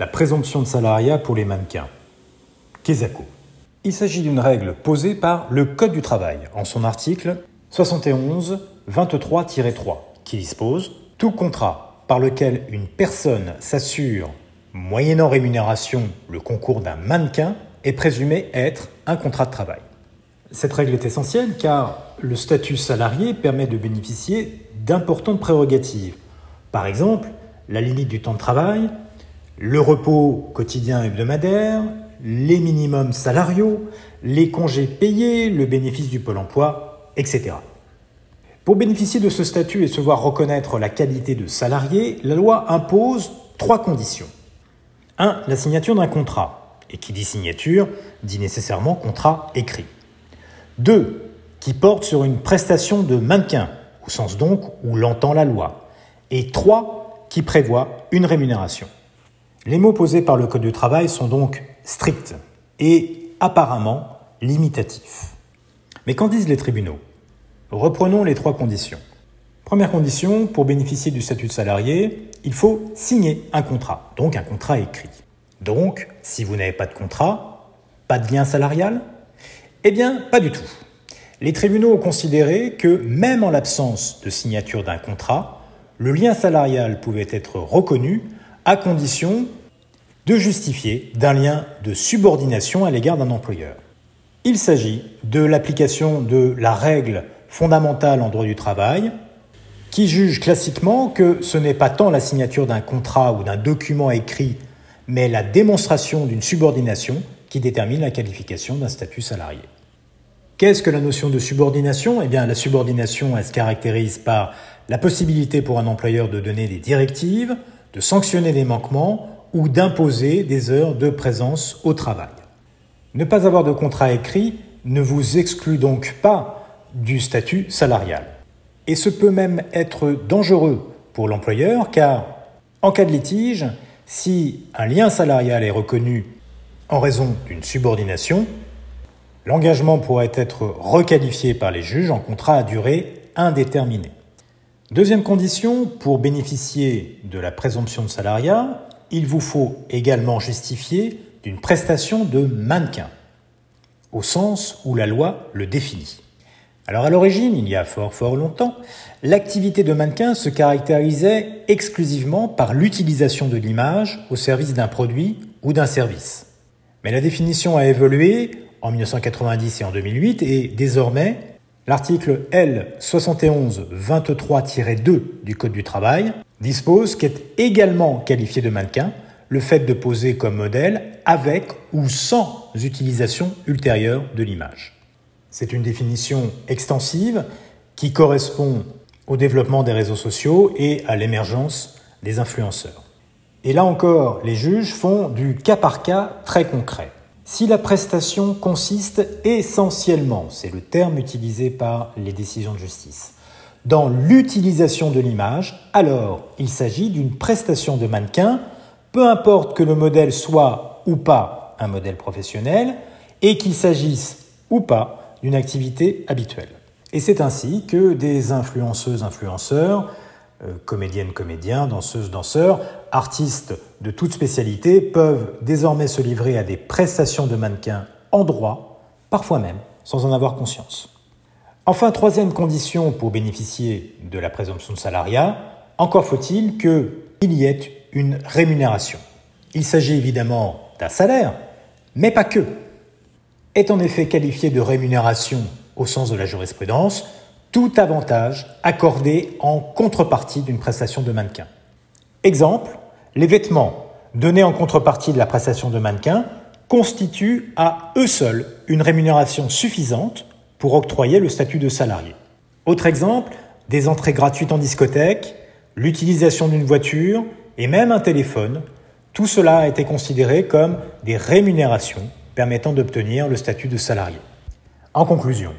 la présomption de salariat pour les mannequins. Kesako. Il s'agit d'une règle posée par le Code du travail en son article 71 23-3 qui dispose Tout contrat par lequel une personne s'assure, moyennant rémunération, le concours d'un mannequin est présumé être un contrat de travail. Cette règle est essentielle car le statut salarié permet de bénéficier d'importantes prérogatives. Par exemple, la limite du temps de travail, le repos quotidien hebdomadaire, les minimums salariaux, les congés payés, le bénéfice du pôle emploi, etc. Pour bénéficier de ce statut et se voir reconnaître la qualité de salarié, la loi impose trois conditions. 1. La signature d'un contrat. Et qui dit signature dit nécessairement contrat écrit. 2. Qui porte sur une prestation de mannequin, au sens donc où l'entend la loi. Et 3. Qui prévoit une rémunération. Les mots posés par le Code du travail sont donc stricts et apparemment limitatifs. Mais qu'en disent les tribunaux? Reprenons les trois conditions. Première condition, pour bénéficier du statut de salarié, il faut signer un contrat, donc un contrat écrit. Donc, si vous n'avez pas de contrat, pas de lien salarial? Eh bien, pas du tout. Les tribunaux ont considéré que même en l'absence de signature d'un contrat, le lien salarial pouvait être reconnu à condition de justifier d'un lien de subordination à l'égard d'un employeur. Il s'agit de l'application de la règle fondamentale en droit du travail, qui juge classiquement que ce n'est pas tant la signature d'un contrat ou d'un document écrit, mais la démonstration d'une subordination qui détermine la qualification d'un statut salarié. Qu'est-ce que la notion de subordination? Eh bien, la subordination, se caractérise par la possibilité pour un employeur de donner des directives, de sanctionner des manquements ou d'imposer des heures de présence au travail. Ne pas avoir de contrat écrit ne vous exclut donc pas du statut salarial. Et ce peut même être dangereux pour l'employeur car, en cas de litige, si un lien salarial est reconnu en raison d'une subordination, l'engagement pourrait être requalifié par les juges en contrat à durée indéterminée. Deuxième condition, pour bénéficier de la présomption de salariat, il vous faut également justifier d'une prestation de mannequin, au sens où la loi le définit. Alors à l'origine, il y a fort fort longtemps, l'activité de mannequin se caractérisait exclusivement par l'utilisation de l'image au service d'un produit ou d'un service. Mais la définition a évolué en 1990 et en 2008 et désormais, l'article L7123-2 du Code du travail dispose qu'est également qualifié de mannequin le fait de poser comme modèle avec ou sans utilisation ultérieure de l'image. C'est une définition extensive qui correspond au développement des réseaux sociaux et à l'émergence des influenceurs. Et là encore, les juges font du cas par cas très concret. Si la prestation consiste essentiellement, c'est le terme utilisé par les décisions de justice, dans l'utilisation de l'image, alors il s'agit d'une prestation de mannequin, peu importe que le modèle soit ou pas un modèle professionnel, et qu'il s'agisse ou pas d'une activité habituelle. Et c'est ainsi que des influenceuses, influenceurs, euh, comédiennes, comédiens, danseuses, danseurs, artistes de toute spécialité peuvent désormais se livrer à des prestations de mannequins en droit, parfois même sans en avoir conscience. Enfin, troisième condition pour bénéficier de la présomption de salariat, encore faut-il qu'il y ait une rémunération. Il s'agit évidemment d'un salaire, mais pas que est en effet qualifié de rémunération au sens de la jurisprudence tout avantage accordé en contrepartie d'une prestation de mannequin. Exemple, les vêtements donnés en contrepartie de la prestation de mannequin constituent à eux seuls une rémunération suffisante pour octroyer le statut de salarié. Autre exemple, des entrées gratuites en discothèque, l'utilisation d'une voiture et même un téléphone, tout cela a été considéré comme des rémunérations permettant d'obtenir le statut de salarié. En conclusion,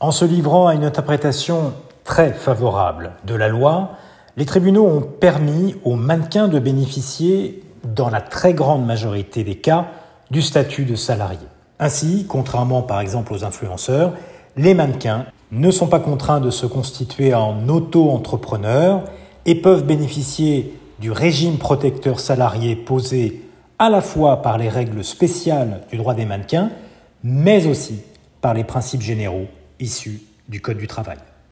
en se livrant à une interprétation très favorable de la loi, les tribunaux ont permis aux mannequins de bénéficier, dans la très grande majorité des cas, du statut de salarié. Ainsi, contrairement par exemple aux influenceurs, les mannequins ne sont pas contraints de se constituer en auto-entrepreneurs et peuvent bénéficier du régime protecteur salarié posé à la fois par les règles spéciales du droit des mannequins, mais aussi par les principes généraux issus du Code du travail.